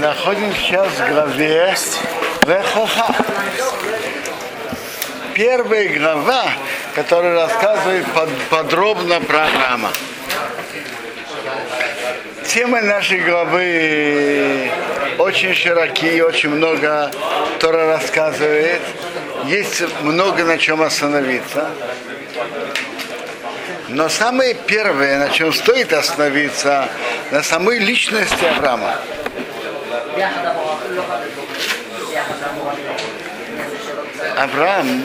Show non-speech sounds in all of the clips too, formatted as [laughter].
находимся сейчас в главе Лехаха. Первая глава, которая рассказывает под, подробно про Авраама. Темы нашей главы очень широкие, очень много Тора рассказывает. Есть много на чем остановиться. Но самое первое, на чем стоит остановиться, на самой личности Авраама. Авраам,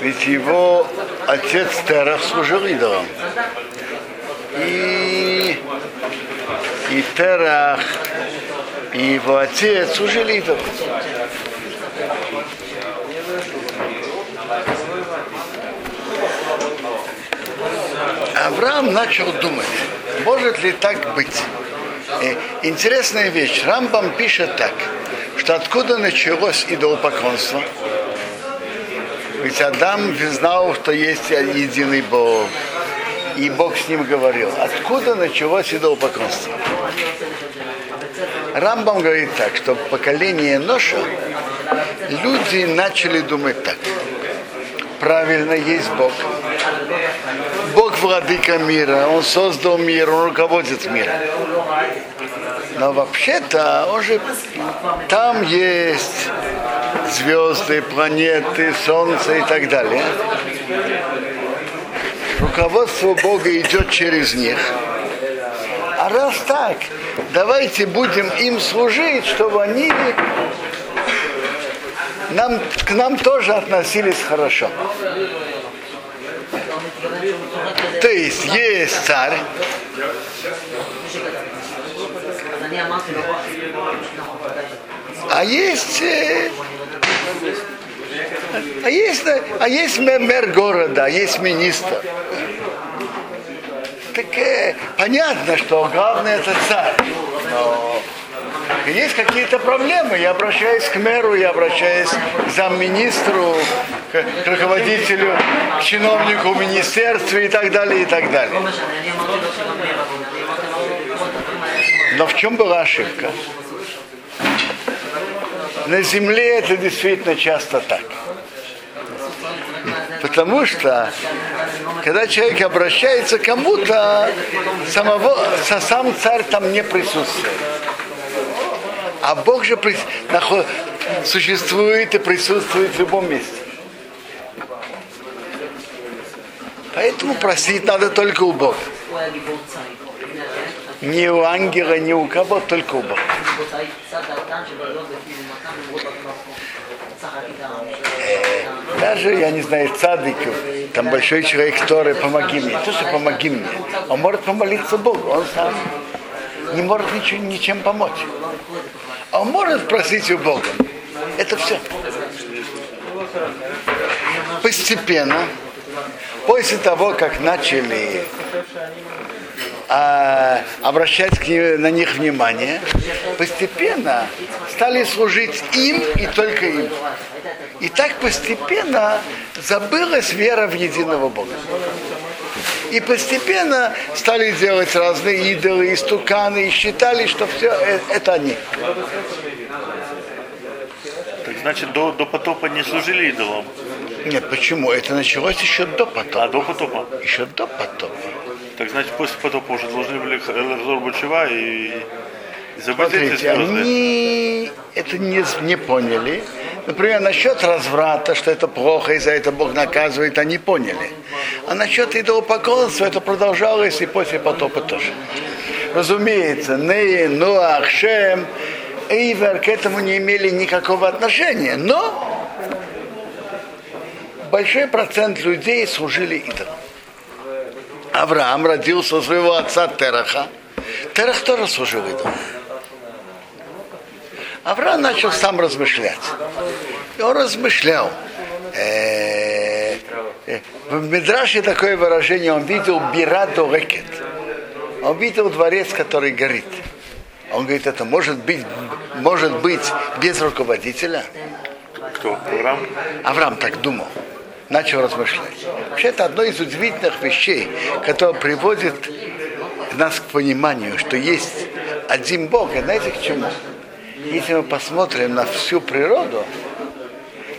ведь его отец Терах служил идолом. И, и Терах, и его отец служили идолом. Авраам начал думать, может ли так быть. И интересная вещь. Рамбам пишет так, что откуда началось идолопоклонство? Ведь Адам знал, что есть единый Бог. И Бог с ним говорил. Откуда началось идолопоклонство? Рамбам говорит так, что поколение Ноша люди начали думать так. Правильно, есть Бог. Владыка мира, Он создал мир, Он руководит миром. Но вообще-то он же там есть звезды, планеты, солнце и так далее. Руководство Бога идет через них. А раз так, давайте будем им служить, чтобы они нам, к нам тоже относились хорошо. То есть есть царь, а есть а есть, а есть мэр города, а есть министр. Так э, понятно, что главное это царь. Но есть какие-то проблемы, я обращаюсь к мэру, я обращаюсь к замминистру, к, к руководителю, к чиновнику в министерстве и так далее, и так далее. Но в чем была ошибка? На земле это действительно часто так. Потому что, когда человек обращается к кому-то, самого, сам царь там не присутствует. А Бог же существует и присутствует в любом месте. Поэтому просить надо только у Бога. Не у ангела, не у кого, только у Бога. Э, даже, я не знаю, цадыков, там большой человек, который помоги мне. То, что помоги мне. Он может помолиться Богу, он сам не может ничем, ничем помочь. А он может просить у Бога. Это все. Постепенно, после того, как начали а, обращать к на них внимание, постепенно стали служить им и только им. И так постепенно забылась вера в единого Бога. И постепенно стали делать разные идолы, истуканы, и считали, что все это они. Так значит, до, до потопа не служили идолам? Нет, почему? Это началось еще до потопа. А, до потопа? Еще до потопа. Так значит, после потопа уже должны были Элазор Бучева и забыть Смотрите, эти звезды. они это не, не поняли. Например, насчет разврата, что это плохо, и за это Бог наказывает, они поняли. А насчет идолопоклонства это продолжалось и после потопа тоже. Разумеется, Ней, Ноах, Шем, Эйвер к этому не имели никакого отношения, но большой процент людей служили идолам. Авраам родился у своего отца Тераха. Терах тоже служил идолам. Авраам начал сам размышлять. И он размышлял. Э, э, в Медраше такое выражение, он видел бирадо рекет. Он видел дворец, который горит. Он говорит, это может быть, может быть без руководителя. Кто? Авраам? Авраам так думал. Начал размышлять. Вообще это одно из удивительных вещей, которое приводит нас к пониманию, что есть один Бог. И знаете к чему? Если мы посмотрим на всю природу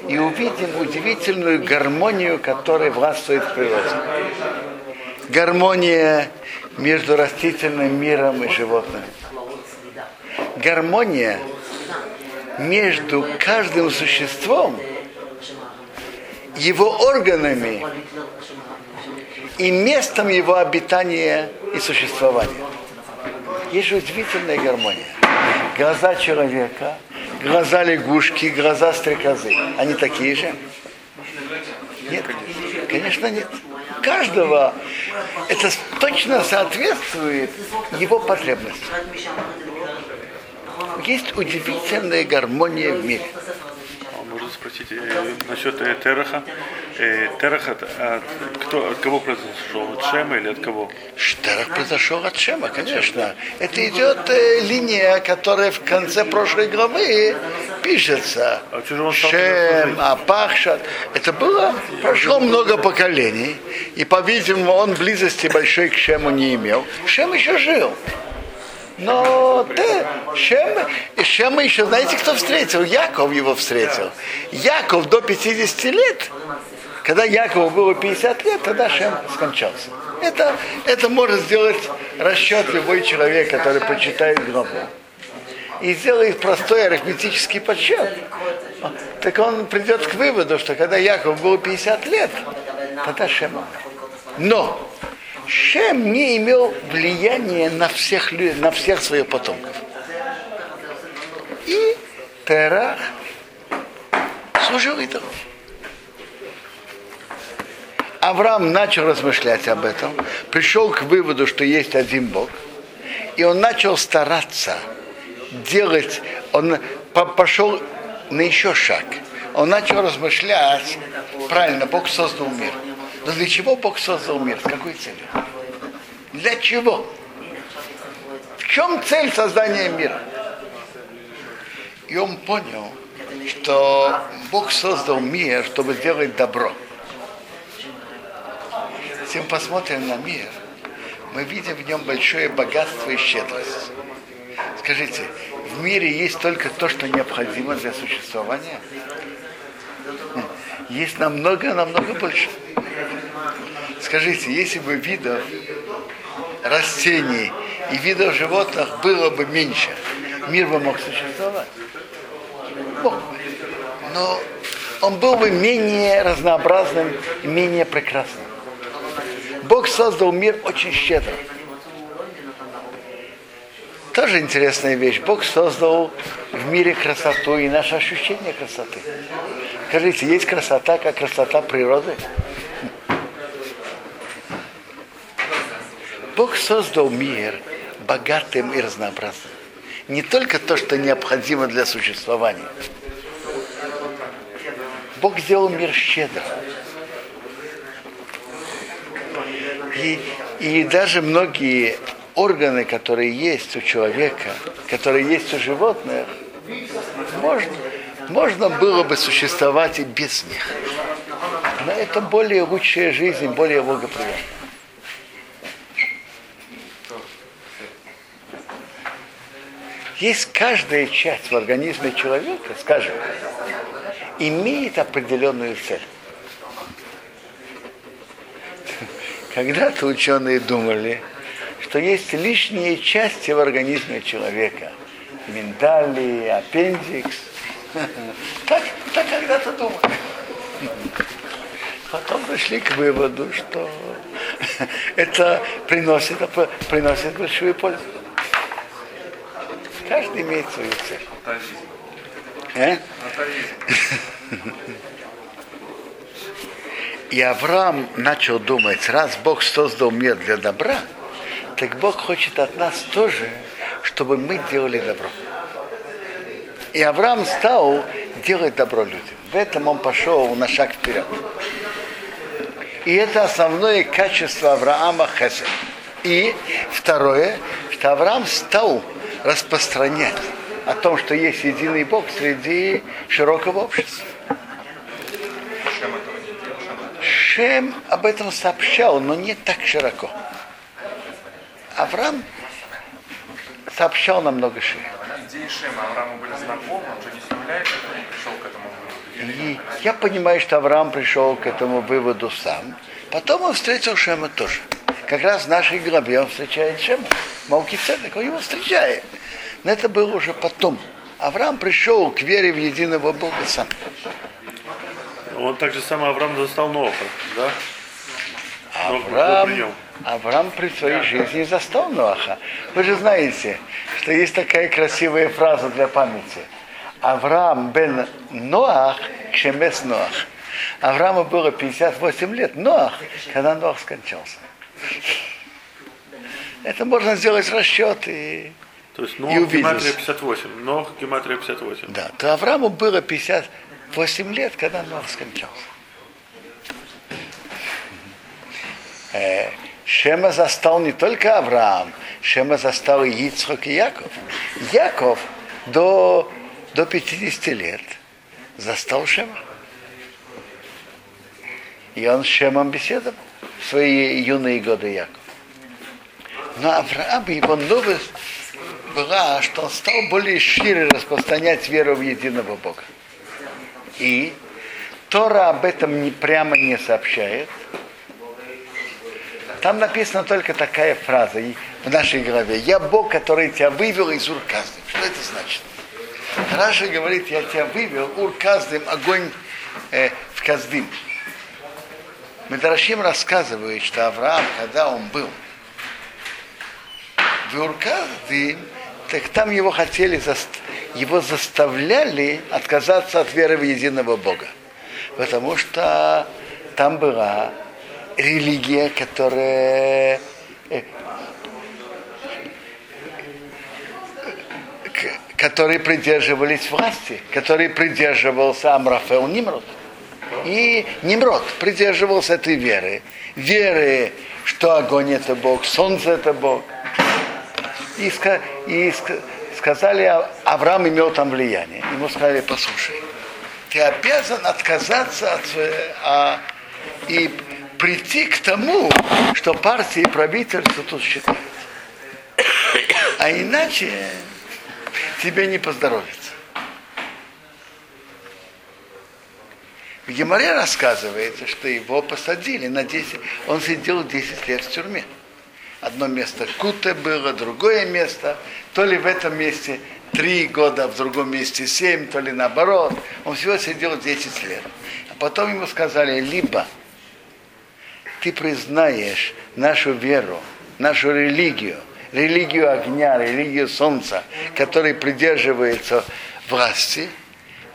и увидим удивительную гармонию, которая властвует в природе. Гармония между растительным миром и животным. Гармония между каждым существом, его органами и местом его обитания и существования. Есть удивительная гармония. Глаза человека, глаза лягушки, глаза стрекозы. Они такие же? Нет, конечно нет. Каждого это точно соответствует его потребностям. Есть удивительная гармония в мире. Можно спросить э, насчет э, Тераха. Э, Терах от, от, кто, от кого произошел? От Шема или от кого? Терах произошел от Шема, конечно. Это идет э, линия, которая в конце прошлой главы пишется. А Шем, Апахшат. Это было, прошло много поколений. И, по-видимому, он близости большой к Шему не имел. Шем еще жил. Но ты, Шем, Шема еще, знаете, кто встретил? Яков его встретил. Яков до 50 лет, когда Якову было 50 лет, тогда Шем скончался. Это, это может сделать расчет любой человек, который почитает главу. И сделает простой арифметический подсчет. Так он придет к выводу, что когда Яков было 50 лет, тогда Шем. Но Шем не имел влияния на всех, на всех своих потомков. И Терах служил идолам. Авраам начал размышлять об этом, пришел к выводу, что есть один Бог, и он начал стараться делать, он по- пошел на еще шаг. Он начал размышлять, правильно, Бог создал мир. Но для чего Бог создал мир? С какой целью? Для чего? В чем цель создания мира? И он понял, что Бог создал мир, чтобы сделать добро. Если мы посмотрим на мир, мы видим в нем большое богатство и щедрость. Скажите, в мире есть только то, что необходимо для существования? Есть намного, намного больше. Скажите, если бы видов растений и видов животных было бы меньше, мир бы мог существовать? Мог бы. Но он был бы менее разнообразным и менее прекрасным. Бог создал мир очень щедро. Тоже интересная вещь. Бог создал в мире красоту и наше ощущение красоты. Скажите, есть красота, как красота природы? Бог создал мир богатым и разнообразным. Не только то, что необходимо для существования. Бог сделал мир щедро. И, и даже многие органы, которые есть у человека, которые есть у животных, можно, можно было бы существовать и без них. Но это более лучшая жизнь, более благоприятная. Есть каждая часть в организме человека, скажем, имеет определенную цель. Когда-то ученые думали, что есть лишние части в организме человека. Миндали, аппендикс. Так, так когда-то думали. Потом пришли к выводу, что это приносит, приносит большую пользу. Каждый имеет свою цель. Э? И Авраам начал думать, раз Бог создал мир для добра, так Бог хочет от нас тоже, чтобы мы делали добро. И Авраам стал делать добро людям. В этом он пошел на шаг вперед. И это основное качество Авраама Хесед. И второе, что Авраам стал распространять о том, что есть единый Бог среди широкого общества. Шем об этом сообщал, но не так широко. Авраам сообщал намного шире. идеи Шема Аврааму были знакомы, он же не что он пришел к этому выводу. И я понимаю, что Авраам пришел к этому выводу сам. Потом он встретил Шема тоже. Как раз в нашей главе он встречает Шема. Малки Цедек, он его встречает. Но это было уже потом. Авраам пришел к вере в единого Бога сам. Он также сам Авраам застал Ноха, да? Авраам. Авраам при своей жизни застал Ноаха. Вы же знаете, что есть такая красивая фраза для памяти. Авраам бен Ноах кшемес Ноах. Аврааму было 58 лет, Ноах, когда Ноах скончался. Это можно сделать расчет и... То есть И Нох увидишь. гематрия 58. Нох гематрия 58. Да, то Аврааму было 58 лет, когда Ноах скончался. Э, Шема застал не только Авраам, Шема застал и Ицхок и Яков. Яков до, до 50 лет застал Шема. И он с Шемом беседовал в свои юные годы Яков. Но Авраам, его новость была, что он стал более шире распространять веру в единого Бога. И Тора об этом не, прямо не сообщает. Там написана только такая фраза в нашей главе. Я Бог, который тебя вывел из Урказдым. Что это значит? Раша говорит, я тебя вывел, Урказдым, огонь э, в Каздым. Медрашим рассказывает, что Авраам, когда он был в Урказдым, так там его хотели, его заставляли отказаться от веры в единого Бога. Потому что там была религия, которая э, которые придерживались власти, которые придерживался Амрафел Нимрод. И Нимрод придерживался этой веры. Веры, что огонь это Бог, солнце это Бог. И, и ска- сказали, А- Авраам имел там влияние. Ему сказали, послушай, ты обязан отказаться от а, и прийти к тому, что партия и правительство тут считают. А иначе тебе не поздоровится. В Геморе рассказывается, что его посадили на 10, он сидел 10 лет в тюрьме. Одно место Куте было, другое место, то ли в этом месте три года, в другом месте семь, то ли наоборот. Он всего сидел 10 лет. А потом ему сказали, либо ты признаешь нашу веру, нашу религию, религию огня, религию солнца, который придерживается власти,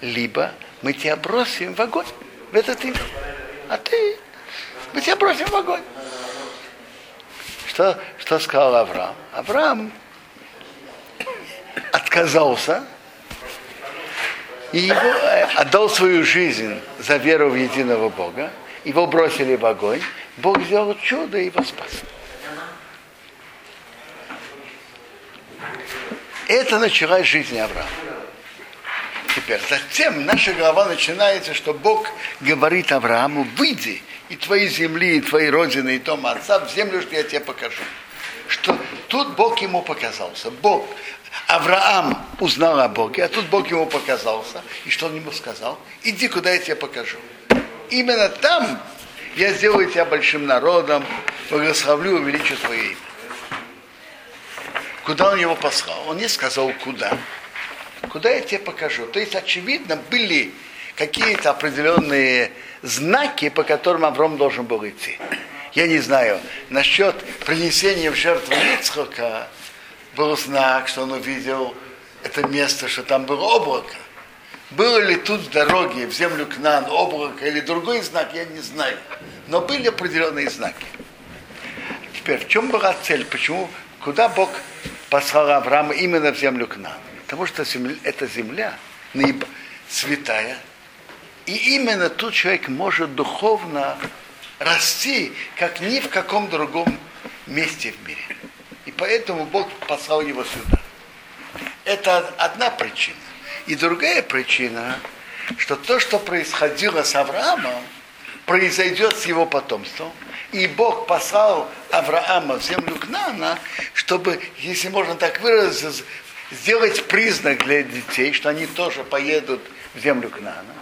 либо мы тебя бросим в огонь, в этот мир. А ты, мы тебя бросим в огонь. Что, что сказал Авраам? Авраам отказался и его, э, отдал свою жизнь за веру в единого Бога. Его бросили в огонь. Бог сделал чудо и его спас. Это началась жизнь Авраама. Теперь, затем наша глава начинается, что Бог говорит Аврааму, выйди и твоей земли, и твоей родины, и дома отца в землю, что я тебе покажу. Что тут Бог ему показался. Бог, Авраам узнал о Боге, а тут Бог ему показался. И что он ему сказал? Иди, куда я тебе покажу. Именно там я сделаю тебя большим народом, благословлю, увеличу твое имя. Куда он его послал? Он не сказал, куда. Куда я тебе покажу? То есть, очевидно, были какие-то определенные знаки, по которым Авром должен был идти. Я не знаю, насчет принесения в жертву Ицхока был знак, что он увидел это место, что там было облако. Было ли тут в дороге в землю к нам облако или другой знак, я не знаю. Но были определенные знаки. Теперь, в чем была цель? Почему, куда Бог послал Авраама именно в землю к нам? Потому что земля, эта земля наиб- святая. И именно тут человек может духовно расти, как ни в каком другом месте в мире. И поэтому Бог послал его сюда. Это одна причина. И другая причина, что то, что происходило с Авраамом, произойдет с его потомством. И Бог послал Авраама в землю Кнана, чтобы, если можно так выразиться, сделать признак для детей, что они тоже поедут в землю Кнана.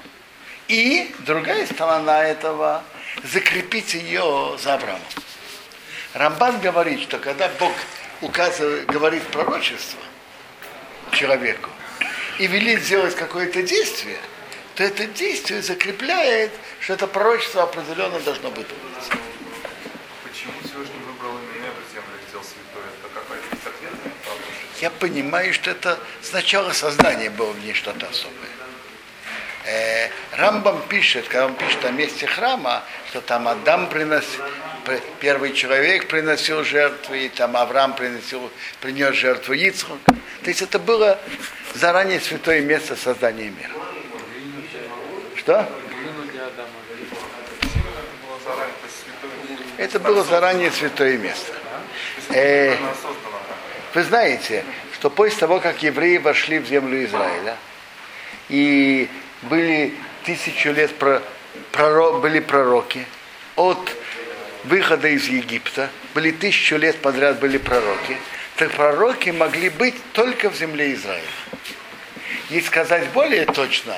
И другая сторона этого закрепить ее за Авраамом. Рамбан говорит, что когда Бог указывает, говорит пророчество человеку и велит сделать какое-то действие, то это действие закрепляет, что это пророчество определенно должно быть. Почему Всевышний выбрал именно эту землю и сделал святой? Это какая-то есть ответственность? Я понимаю, что это сначала создания было в ней что-то особое. Рамбам пишет, когда он пишет о месте храма, что там Адам приносил, первый человек приносил жертвы, и там Авраам приносил, принес жертву Ицхак. То есть это было заранее святое место создания мира. Что? Это было заранее святое место. Э, вы знаете, что после того, как евреи вошли в землю Израиля, и были тысячу лет про, пророк, были пророки, от выхода из Египта, были тысячу лет подряд были пророки, так пророки могли быть только в земле Израиля. И сказать более точно,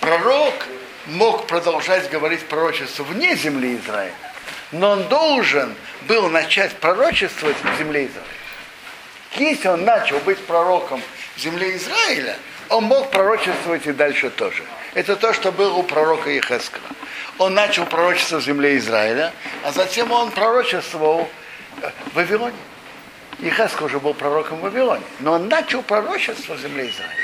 пророк мог продолжать говорить пророчество вне земли Израиля, но он должен был начать пророчествовать в земле Израиля. Если он начал быть пророком в земле Израиля, он мог пророчествовать и дальше тоже. Это то, что было у пророка Ехескова. Он начал пророчество в земле Израиля, а затем он пророчествовал в Вавилоне. Ехесков уже был пророком в Вавилоне, но он начал пророчество в земле Израиля.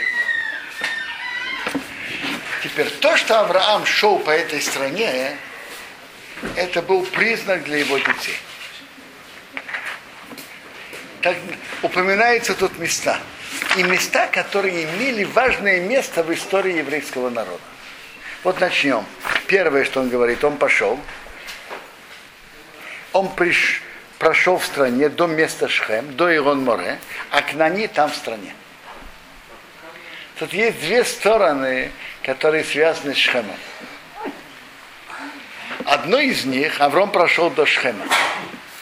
Теперь то, что Авраам шел по этой стране, это был признак для его детей. Так упоминаются тут места. И места, которые имели важное место в истории еврейского народа. Вот начнем. Первое, что он говорит, он пошел. Он приш, прошел в стране до места Шхем, до Ирон-Море, а Кнани там в стране. Тут есть две стороны, которые связаны с Шхемом. Одной из них Авром прошел до Шхема,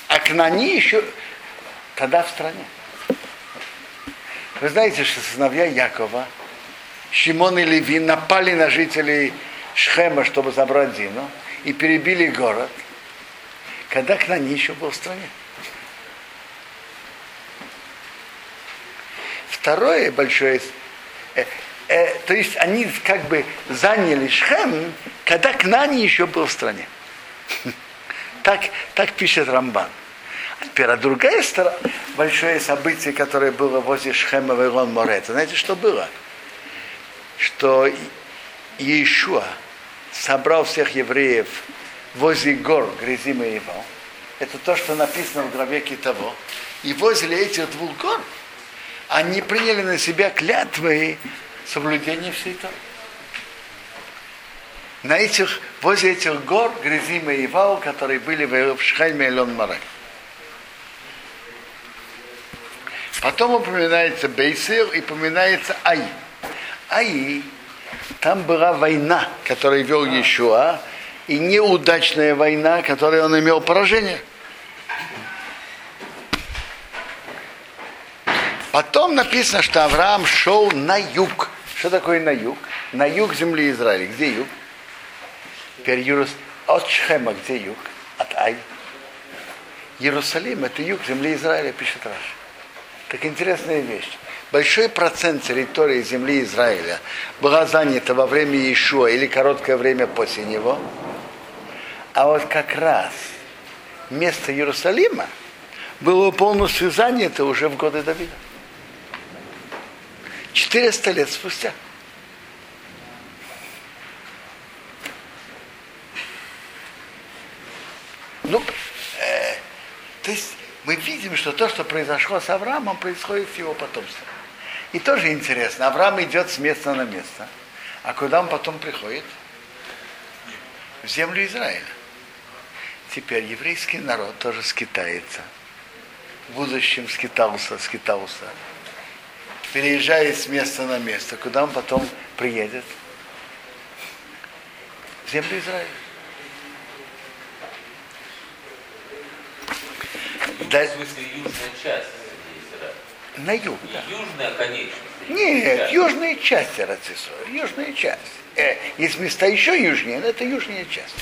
а Кнани еще тогда в стране. Вы знаете, что сыновья Якова, Шимон и Леви напали на жителей Шхема, чтобы забрать Дину, и перебили город, когда Кнани еще был в стране. Второе большое, э, э, то есть они как бы заняли Шхем, когда Кнани еще был в стране. [laughs] Так, так пишет Рамбан. Теперь, а другая сторона, большое событие, которое было возле Шхема и Илон Море, знаете, что было? Что Иешуа собрал всех евреев возле гор Грязим и его. Это то, что написано в главе Китово. И возле этих двух гор они приняли на себя клятвы соблюдения всей Торы на этих, возле этих гор Грязима и Ивау, которые были в Шхайме и Лон-Маре. Потом упоминается Бейсир и упоминается Ай. Ай, там была война, которую вел Иешуа, и неудачная война, которой он имел поражение. Потом написано, что Авраам шел на юг. Что такое на юг? На юг земли Израиля. Где юг? Теперь Иерус... от Шхема, где юг? От Ай. Иерусалим – это юг земли Израиля, пишет Раш. Так интересная вещь. Большой процент территории земли Израиля была занята во время Иешуа или короткое время после него. А вот как раз место Иерусалима было полностью занято уже в годы Давида. 400 лет спустя. Ну, э, то есть мы видим, что то, что произошло с Авраамом, происходит с его потомством. И тоже интересно, Авраам идет с места на место. А куда он потом приходит? В землю Израиля. Теперь еврейский народ тоже скитается. В будущем скитался, скитался. Переезжает с места на место. Куда он потом приедет? В землю Израиля. В смысле южная часть. На юг, да. Южная конечность. Нет, южная часть Рацисора, южная часть. Э, есть места еще южнее, но это южная часть.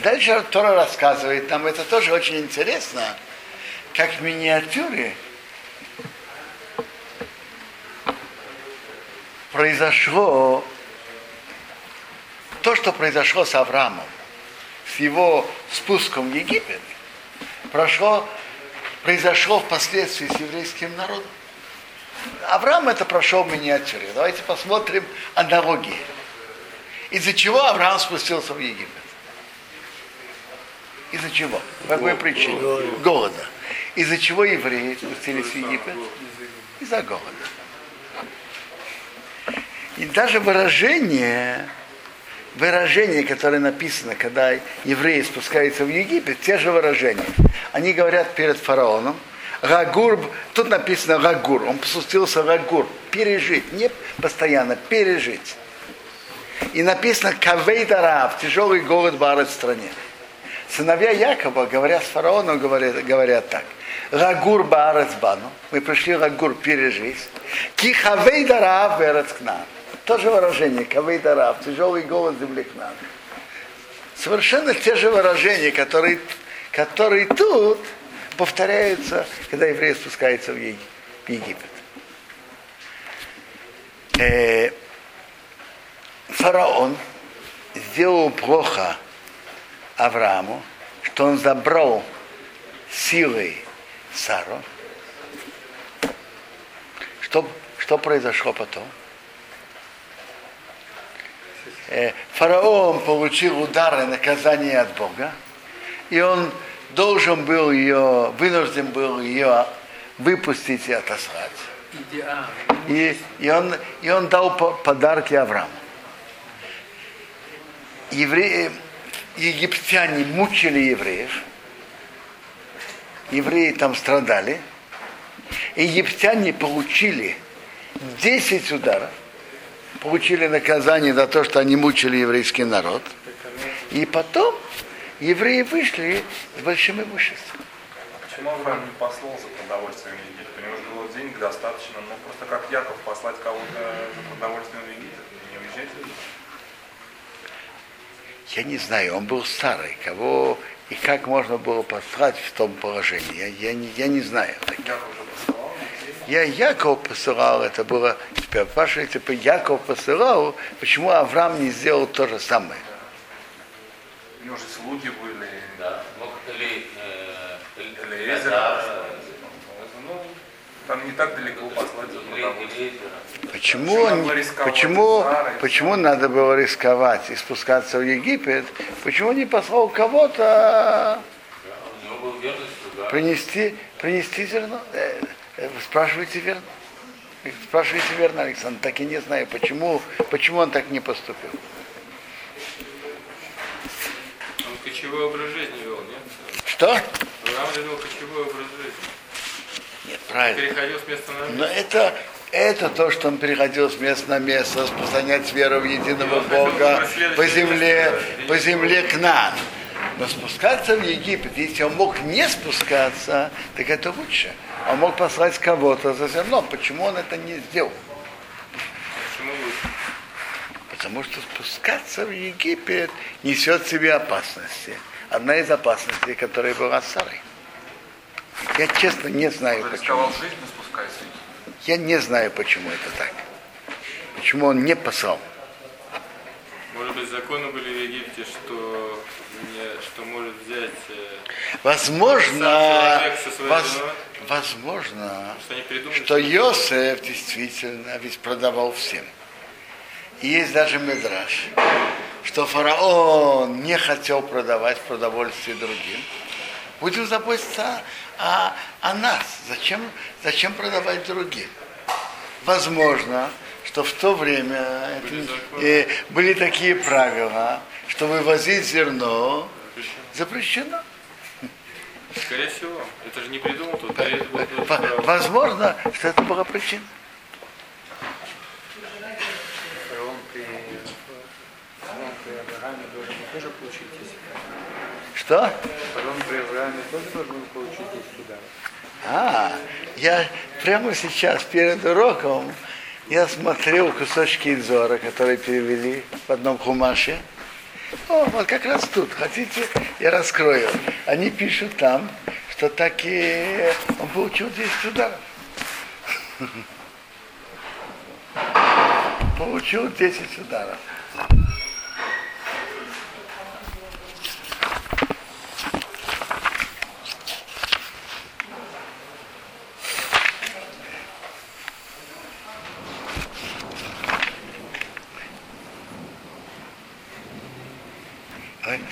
Дальше Тора рассказывает нам, это тоже очень интересно, как в миниатюре произошло то, что произошло с Авраамом, с его спуском в Египет, прошло, произошло впоследствии с еврейским народом. Авраам это прошел в миниатюре. Давайте посмотрим аналогии. Из-за чего Авраам спустился в Египет? Из-за чего? По какой причине? Голода. Из-за чего евреи спустились в Египет? Из-за голода. И даже выражение, выражение, которое написано, когда евреи спускаются в Египет, те же выражения. Они говорят перед фараоном, Рагур, тут написано Рагур, он спустился Рагур, пережить, не постоянно, пережить. И написано Кавейдарав, тяжелый голод в стране. Сыновья Якова, говоря с фараоном, говорят, говорят так. Рагур Баарец Бану. Мы пришли Рагур пережить. Кихавейдарав Берец к нам. Тоже выражение, Кавейдарав, тяжелый голод земли к нам. Совершенно те же выражения, которые, которые тут повторяются, когда еврей спускается в Египет. Э, фараон сделал плохо Аврааму, что он забрал силой Сару. Что, что произошло потом? Фараон получил удары наказание от Бога, и он должен был ее, вынужден был ее выпустить и отослать. И, и, он, и он дал подарки Аврааму. Евреи, египтяне мучили евреев, евреи там страдали, египтяне получили 10 ударов, получили наказание за то, что они мучили еврейский народ, и потом евреи вышли с большим имуществом. Почему Авраам не послал за продовольствием в Египет? У него же было денег достаточно, ну просто как Яков послать кого-то за продовольствием в Египет, не уезжать Я не знаю, он был старый, кого и как можно было послать в том положении, я, я, не, я не знаю. Посылал? Я Яков посылал, это было, теперь спрашиваете, типа, Яков посылал, почему Авраам не сделал то же самое? У него же слуги были. Да. Мог или, э, Или. Эзра, Ну, там не так далеко послать. Почему, Почему он- почему, надо было рисковать и спускаться в Египет? Почему не послал кого-то принести, принести зерно? Э, э, Вы спрашиваете верно? Вы Спрашиваете верно, Александр? Так и не знаю, почему, почему он так не поступил. Он кочевой образ жизни вел, нет? Что? Авраам вел кочевой образ жизни. Нет, правильно. Переходил с места на Но место. это, это то, что он переходил с места на место, распространять веру в единого Бога по земле, по земле к нам. Но спускаться в Египет, если он мог не спускаться, так это лучше. Он мог послать кого-то за зерном. Почему он это не сделал? Почему? Потому что спускаться в Египет несет в себе опасности. Одна из опасностей, которая была с Сарой. Я честно не знаю, Он почему. Египет. Я не знаю, почему это так. Почему он не послал. Может быть, законы были в Египте, что, не, что может взять, э, Возможно, воз-? Возможно, что придумали. что Йосеф действительно ведь продавал всем. И есть даже Медраж, что фараон не хотел продавать продовольствие другим. Будем заботиться о, о нас. Зачем, зачем продавать другим? Возможно, что в то время это не- э, были такие правила, что вывозить зерно запрещено. Скорее всего. Это же не придумал тут. Возможно, что это была причина. Фараон при, фараон при Аврааме должен был тоже получить 10 Что? Фараон при Аврааме тоже должен был получить 10 ударов. А, я прямо сейчас, перед уроком, я смотрел кусочки Идзора, которые перевели в одном хумаше. О, вот как раз тут. Хотите, я раскрою. Они пишут там, что так [laughs] и он получил 10 ударов. Получил 10 ударов.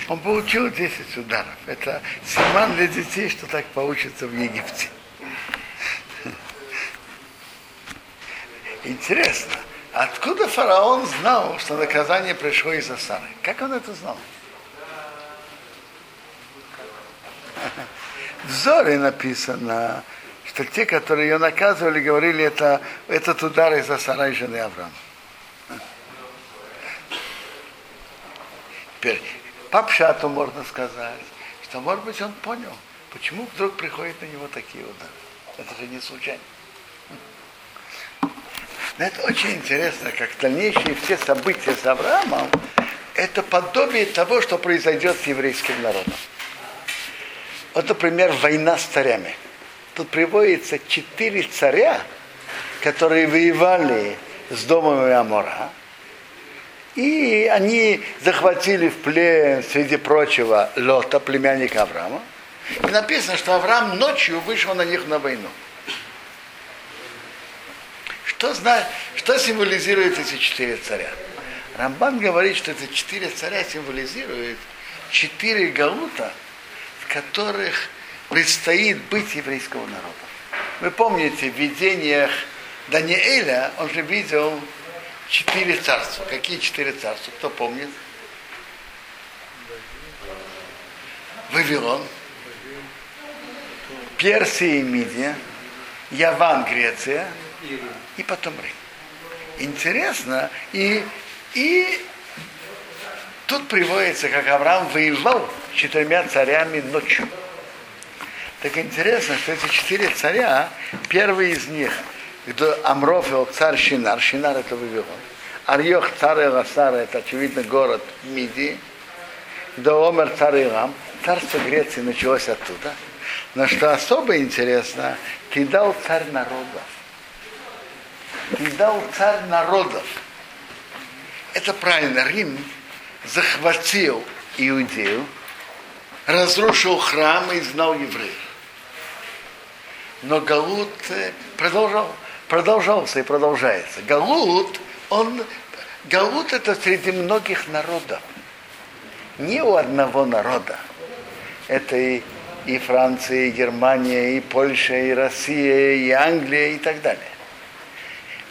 Он получил 10 ударов. Это симан для детей, что так получится в Египте. Интересно, откуда фараон знал, что наказание пришло из-за Сары? Как он это знал? В Зоре написано, что те, которые ее наказывали, говорили, это этот удар из-за Сара и жены Авраама. Теперь, по пшату можно сказать, что, может быть, он понял, почему вдруг приходят на него такие удары. Это же не случайно. Но это очень интересно, как дальнейшие все события с Авраамом, это подобие того, что произойдет с еврейским народом. Вот, например, война с царями. Тут приводится четыре царя, которые воевали с домом Амора, и они захватили в плен, среди прочего, Лота, племянника Авраама. И написано, что Авраам ночью вышел на них на войну. Что, зна... что символизируют эти четыре царя? Рамбан говорит, что эти четыре царя символизируют четыре галута, в которых предстоит быть еврейского народа. Вы помните, в видениях Даниэля он же видел четыре царства. Какие четыре царства? Кто помнит? Вавилон, Персия и Мидия, Яван, Греция и потом Рим. Интересно, и, и тут приводится, как Авраам воевал с четырьмя царями ночью. Так интересно, что эти четыре царя, первый из них – где Амрофил царь Шинар, Шинар это Вавилон. Арьох царь Эласара, это очевидно город Мидии. До Омер царь Ирам, царство Греции началось оттуда. Но что особо интересно, ты дал царь народов. Ты дал царь народов. Это правильно, Рим захватил Иудею, разрушил храм и знал евреев. Но Галут продолжал продолжался и продолжается. Галут, он, Галут это среди многих народов. Не у одного народа. Это и, и Франция, и Германия, и Польша, и Россия, и Англия, и так далее.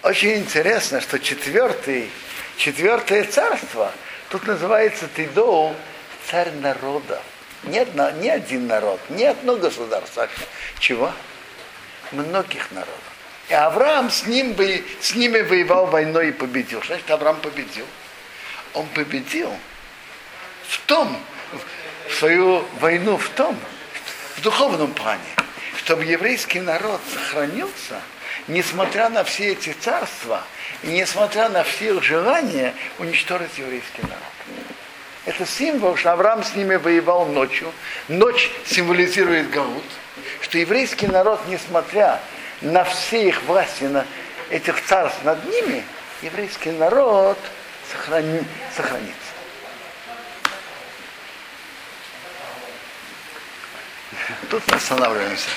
Очень интересно, что четвертый, четвертое царство, тут называется Тидоу, царь народов. Не, одно, не один народ, не одно государство. Чего? Многих народов. И Авраам с, ним, с ними воевал войной и победил. Что значит Авраам победил? Он победил в том, в свою войну в том, в духовном плане, чтобы еврейский народ сохранился, несмотря на все эти царства, и несмотря на все их желания уничтожить еврейский народ. Это символ, что Авраам с ними воевал ночью. Ночь символизирует Гаут, что еврейский народ, несмотря на все их власти, на этих царств над ними, еврейский народ сохрани, сохранится. Тут останавливаемся.